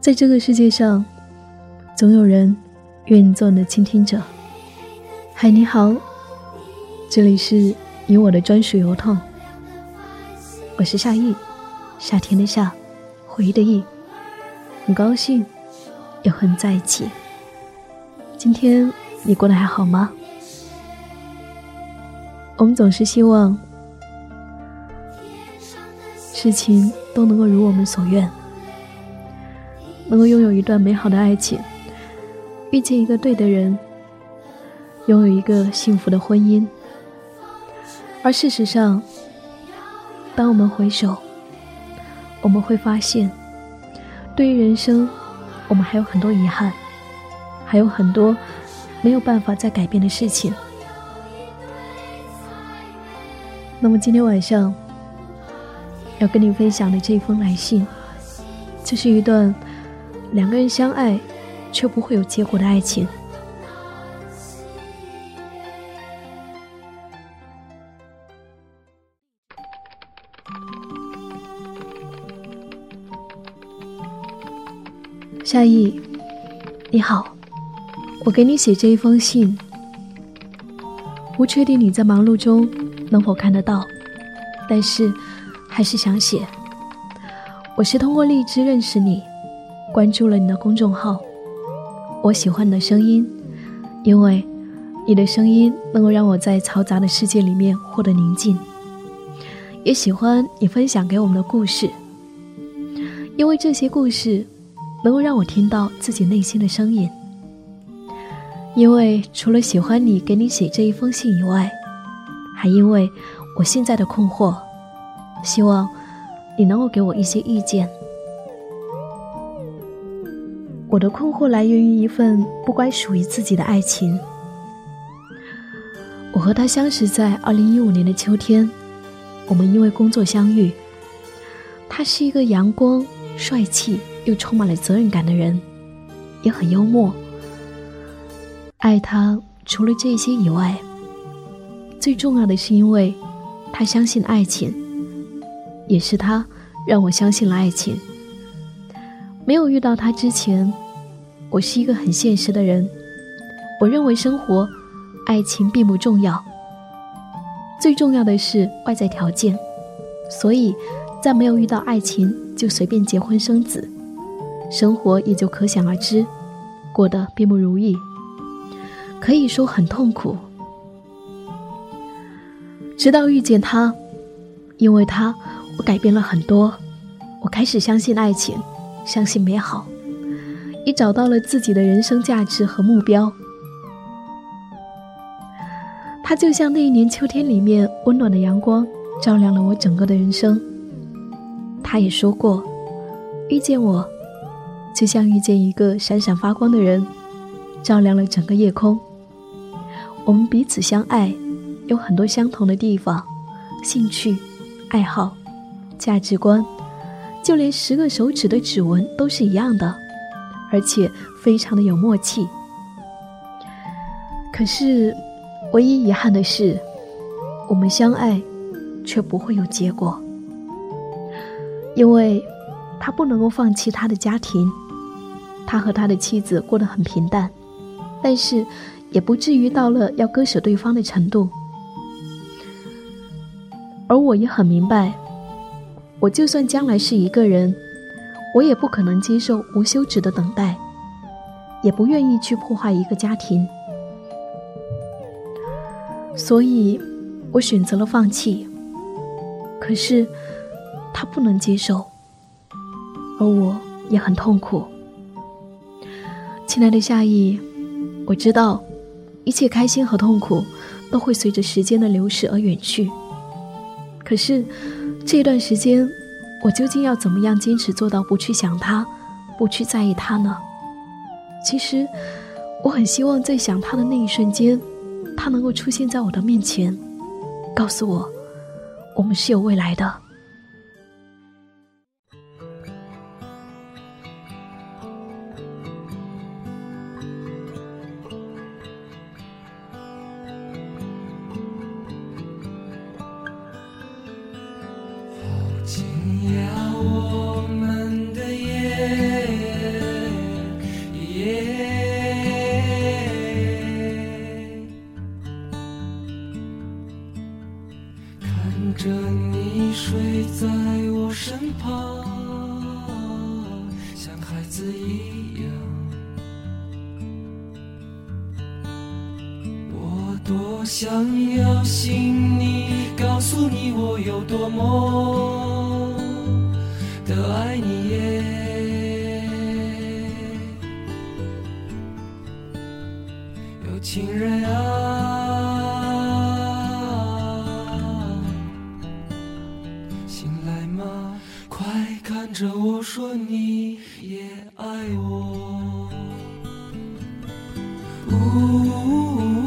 在这个世界上，总有人愿意做你的倾听者。嗨，你好，这里是你我的专属邮筒，我是夏意，夏天的夏，回忆的忆，很高兴又和你在一起。今天你过得还好吗？我们总是希望事情都能够如我们所愿。能够拥有一段美好的爱情，遇见一个对的人，拥有一个幸福的婚姻。而事实上，当我们回首，我们会发现，对于人生，我们还有很多遗憾，还有很多没有办法再改变的事情。那么今天晚上要跟你分享的这一封来信，这是一段。两个人相爱，却不会有结果的爱情。夏意，你好，我给你写这一封信，不确定你在忙碌中能否看得到，但是还是想写。我是通过荔枝认识你。关注了你的公众号，我喜欢你的声音，因为你的声音能够让我在嘈杂的世界里面获得宁静。也喜欢你分享给我们的故事，因为这些故事能够让我听到自己内心的声音。因为除了喜欢你给你写这一封信以外，还因为我现在的困惑，希望你能够给我一些意见。我的困惑来源于一份不该属于自己的爱情。我和他相识在二零一五年的秋天，我们因为工作相遇。他是一个阳光、帅气又充满了责任感的人，也很幽默。爱他除了这些以外，最重要的是因为他相信爱情，也是他让我相信了爱情。没有遇到他之前，我是一个很现实的人。我认为生活、爱情并不重要，最重要的是外在条件。所以，在没有遇到爱情就随便结婚生子，生活也就可想而知，过得并不如意，可以说很痛苦。直到遇见他，因为他，我改变了很多，我开始相信爱情。相信美好，也找到了自己的人生价值和目标。他就像那一年秋天里面温暖的阳光，照亮了我整个的人生。他也说过，遇见我，就像遇见一个闪闪发光的人，照亮了整个夜空。我们彼此相爱，有很多相同的地方，兴趣、爱好、价值观。就连十个手指的指纹都是一样的，而且非常的有默契。可是，唯一遗憾的是，我们相爱，却不会有结果。因为，他不能够放弃他的家庭，他和他的妻子过得很平淡，但是，也不至于到了要割舍对方的程度。而我也很明白。我就算将来是一个人，我也不可能接受无休止的等待，也不愿意去破坏一个家庭，所以，我选择了放弃。可是，他不能接受，而我也很痛苦。亲爱的夏意，我知道，一切开心和痛苦都会随着时间的流逝而远去。可是。这段时间，我究竟要怎么样坚持做到不去想他，不去在意他呢？其实，我很希望在想他的那一瞬间，他能够出现在我的面前，告诉我，我们是有未来的。快看着我说你也爱我。呜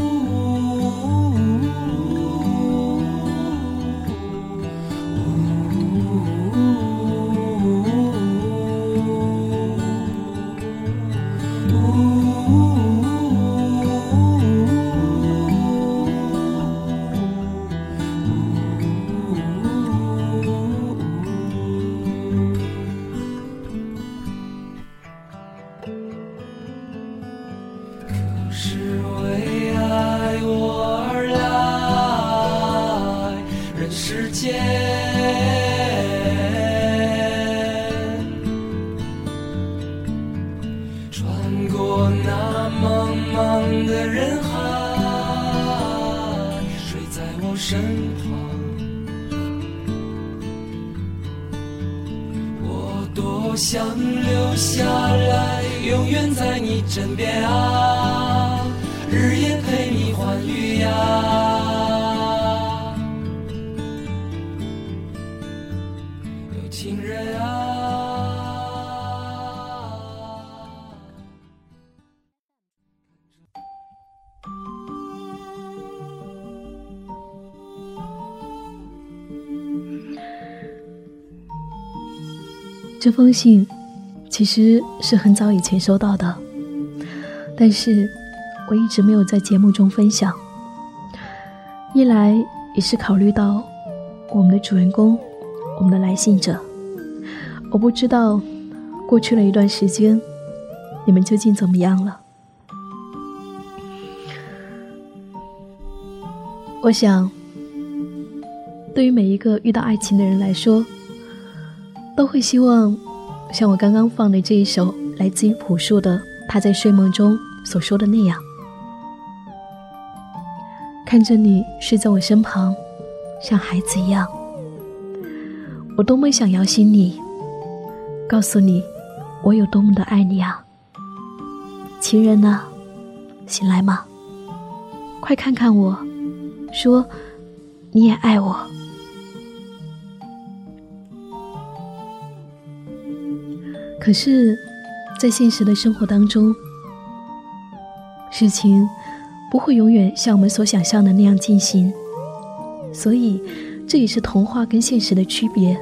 这封信其实是很早以前收到的，但是我一直没有在节目中分享。一来也是考虑到我们的主人公，我们的来信者，我不知道过去了一段时间，你们究竟怎么样了。我想，对于每一个遇到爱情的人来说。都会希望，像我刚刚放的这一首来自于朴树的《他在睡梦中所说的那样》，看着你睡在我身旁，像孩子一样，我多么想摇醒你，告诉你我有多么的爱你啊！情人呢？醒来吗？快看看我，说你也爱我。可是，在现实的生活当中，事情不会永远像我们所想象的那样进行，所以这也是童话跟现实的区别。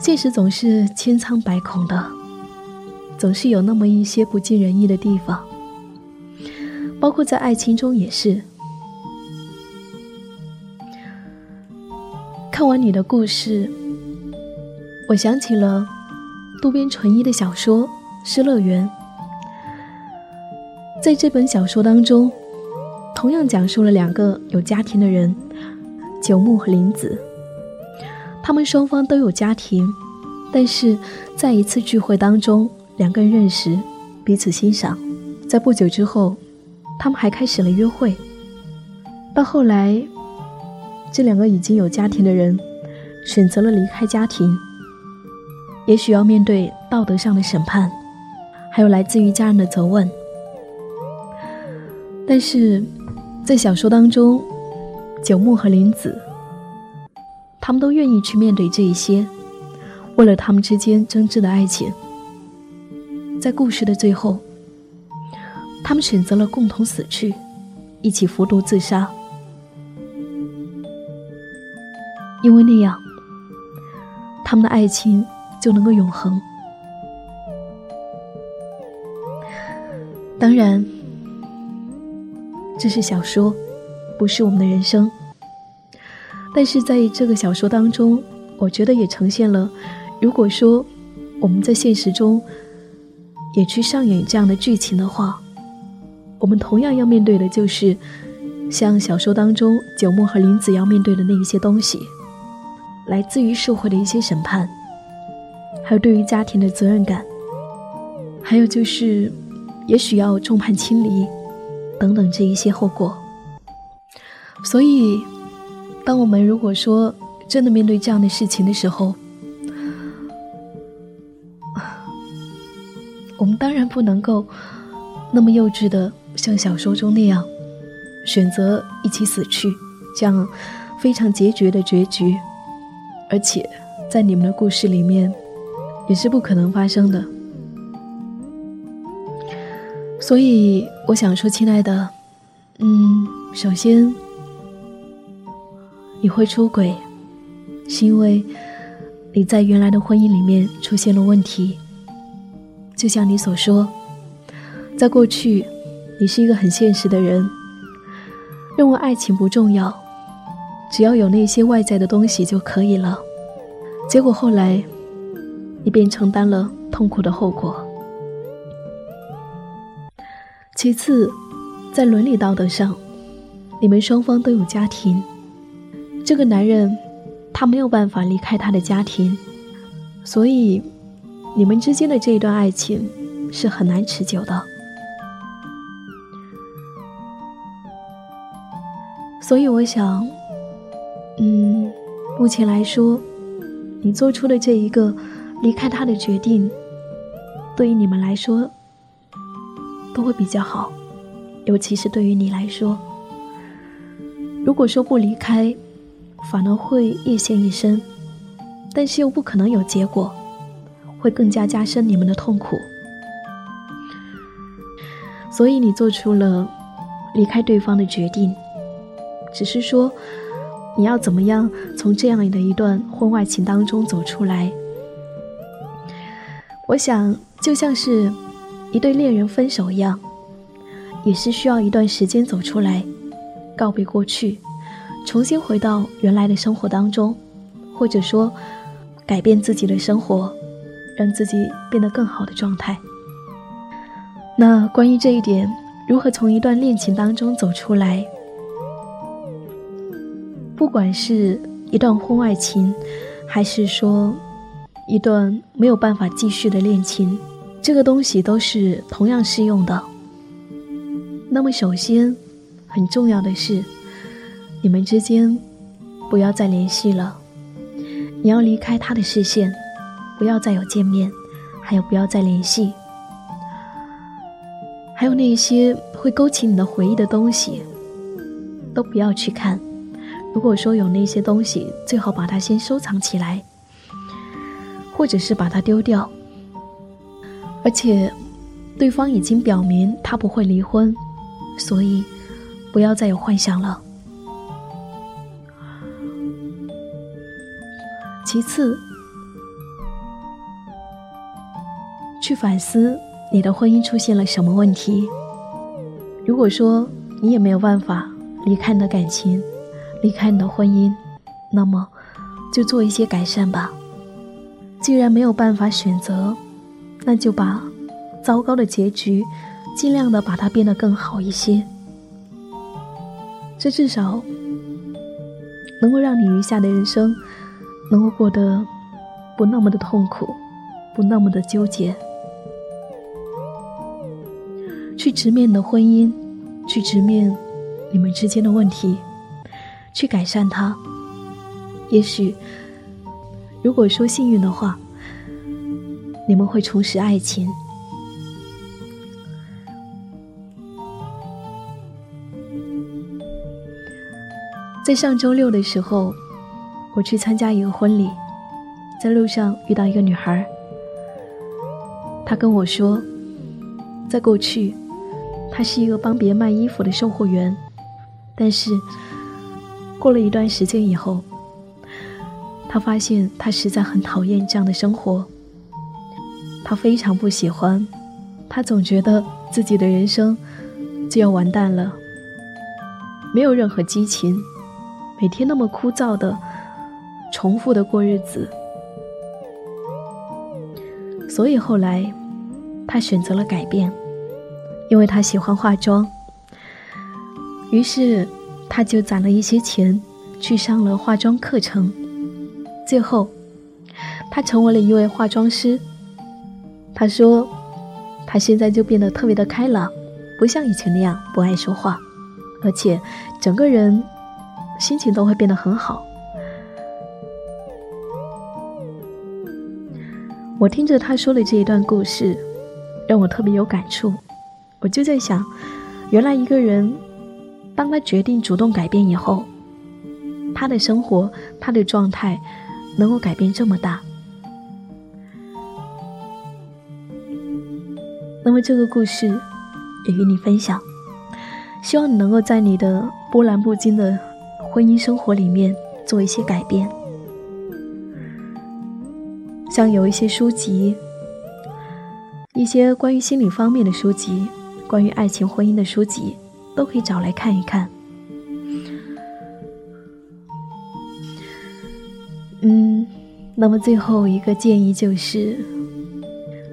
现实总是千疮百孔的，总是有那么一些不尽人意的地方，包括在爱情中也是。看完你的故事，我想起了。渡边淳一的小说《失乐园》，在这本小说当中，同样讲述了两个有家庭的人，九木和林子。他们双方都有家庭，但是在一次聚会当中，两个人认识，彼此欣赏。在不久之后，他们还开始了约会。到后来，这两个已经有家庭的人选择了离开家庭。也许要面对道德上的审判，还有来自于家人的责问。但是，在小说当中，九木和林子，他们都愿意去面对这一些，为了他们之间真挚的爱情。在故事的最后，他们选择了共同死去，一起服毒自杀，因为那样，他们的爱情。就能够永恒。当然，这是小说，不是我们的人生。但是在这个小说当中，我觉得也呈现了，如果说我们在现实中也去上演这样的剧情的话，我们同样要面对的就是像小说当中九牧和林子要面对的那一些东西，来自于社会的一些审判，还有对于家庭的责任感，还有就是，也许要众叛亲离，等等这一些后果。所以，当我们如果说真的面对这样的事情的时候，我们当然不能够那么幼稚的像小说中那样。选择一起死去，这样非常结局的结局，而且在你们的故事里面也是不可能发生的。所以我想说，亲爱的，嗯，首先你会出轨，是因为你在原来的婚姻里面出现了问题。就像你所说，在过去，你是一个很现实的人。认为爱情不重要，只要有那些外在的东西就可以了。结果后来，你便承担了痛苦的后果。其次，在伦理道德上，你们双方都有家庭。这个男人，他没有办法离开他的家庭，所以，你们之间的这一段爱情是很难持久的。所以我想，嗯，目前来说，你做出的这一个离开他的决定，对于你们来说都会比较好，尤其是对于你来说，如果说不离开，反而会越陷越深，但是又不可能有结果，会更加加深你们的痛苦。所以你做出了离开对方的决定。只是说，你要怎么样从这样的一段婚外情当中走出来？我想，就像是一对恋人分手一样，也是需要一段时间走出来，告别过去，重新回到原来的生活当中，或者说改变自己的生活，让自己变得更好的状态。那关于这一点，如何从一段恋情当中走出来？不管是一段婚外情，还是说一段没有办法继续的恋情，这个东西都是同样适用的。那么，首先很重要的是，你们之间不要再联系了，你要离开他的视线，不要再有见面，还有不要再联系，还有那些会勾起你的回忆的东西，都不要去看。如果说有那些东西，最好把它先收藏起来，或者是把它丢掉。而且，对方已经表明他不会离婚，所以不要再有幻想了。其次，去反思你的婚姻出现了什么问题。如果说你也没有办法离开你的感情。离开你的婚姻，那么就做一些改善吧。既然没有办法选择，那就把糟糕的结局尽量的把它变得更好一些。这至少能够让你余下的人生能够过得不那么的痛苦，不那么的纠结。去直面你的婚姻，去直面你们之间的问题。去改善它。也许，如果说幸运的话，你们会重拾爱情。在上周六的时候，我去参加一个婚礼，在路上遇到一个女孩，她跟我说，在过去，她是一个帮别人卖衣服的售货员，但是。过了一段时间以后，他发现他实在很讨厌这样的生活。他非常不喜欢，他总觉得自己的人生就要完蛋了，没有任何激情，每天那么枯燥的重复的过日子。所以后来，他选择了改变，因为他喜欢化妆。于是。他就攒了一些钱，去上了化妆课程。最后，他成为了一位化妆师。他说，他现在就变得特别的开朗，不像以前那样不爱说话，而且整个人心情都会变得很好。我听着他说的这一段故事，让我特别有感触。我就在想，原来一个人，当他决定主动改变以后，他的生活、他的状态，能够改变这么大。那么这个故事也与你分享，希望你能够在你的波澜不惊的婚姻生活里面做一些改变。像有一些书籍，一些关于心理方面的书籍，关于爱情婚姻的书籍，都可以找来看一看。那么最后一个建议就是，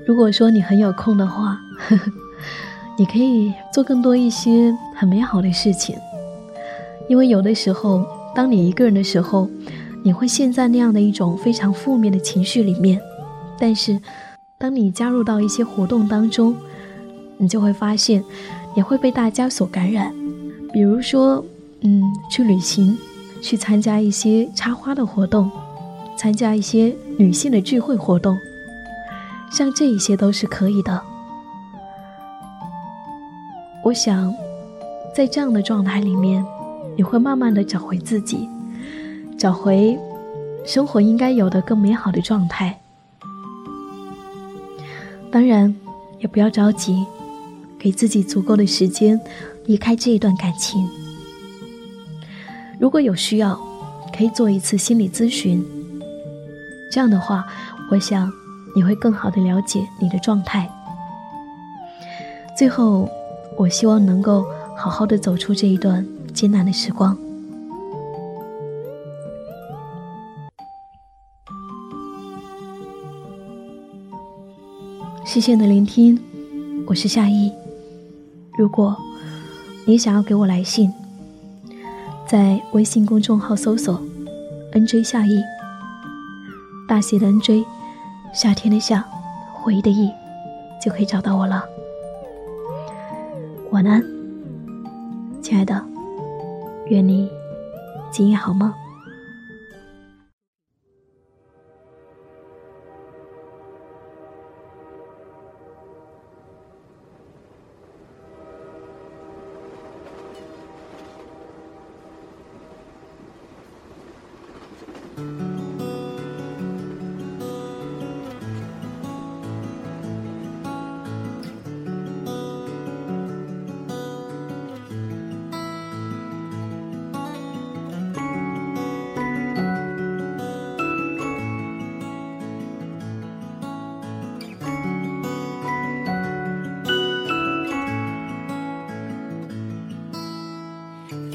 如果说你很有空的话，呵呵，你可以做更多一些很美好的事情，因为有的时候，当你一个人的时候。你会陷在那样的一种非常负面的情绪里面，但是，当你加入到一些活动当中，你就会发现，也会被大家所感染。比如说，嗯，去旅行，去参加一些插花的活动，参加一些女性的聚会活动，像这一些都是可以的。我想，在这样的状态里面，你会慢慢的找回自己。找回生活应该有的更美好的状态。当然，也不要着急，给自己足够的时间离开这一段感情。如果有需要，可以做一次心理咨询。这样的话，我想你会更好的了解你的状态。最后，我希望能够好好的走出这一段艰难的时光。谢谢你的聆听，我是夏意。如果你想要给我来信，在微信公众号搜索 “nj 夏意”，大写的 “nj”，夏天的夏，回忆的忆，就可以找到我了。晚安，亲爱的，愿你今夜好梦。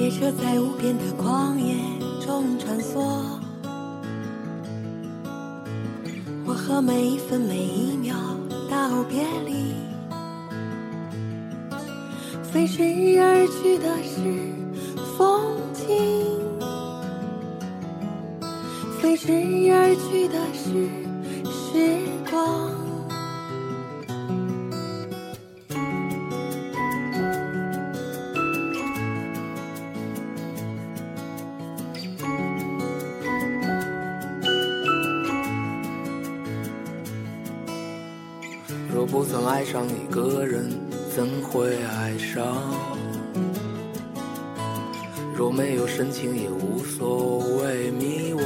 列车在无边的旷野中穿梭，我和每一分每一秒道别离。飞驰而去的是风景，飞驰而去的是不曾爱上一个人怎会爱上若没有深情也无所谓迷惘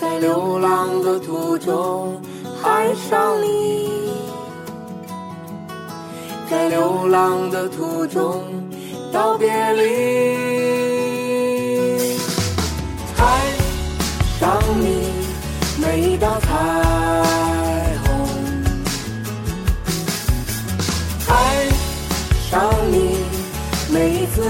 在流浪的途中爱上你在流浪的途中道别离爱上你每一道擦泪一次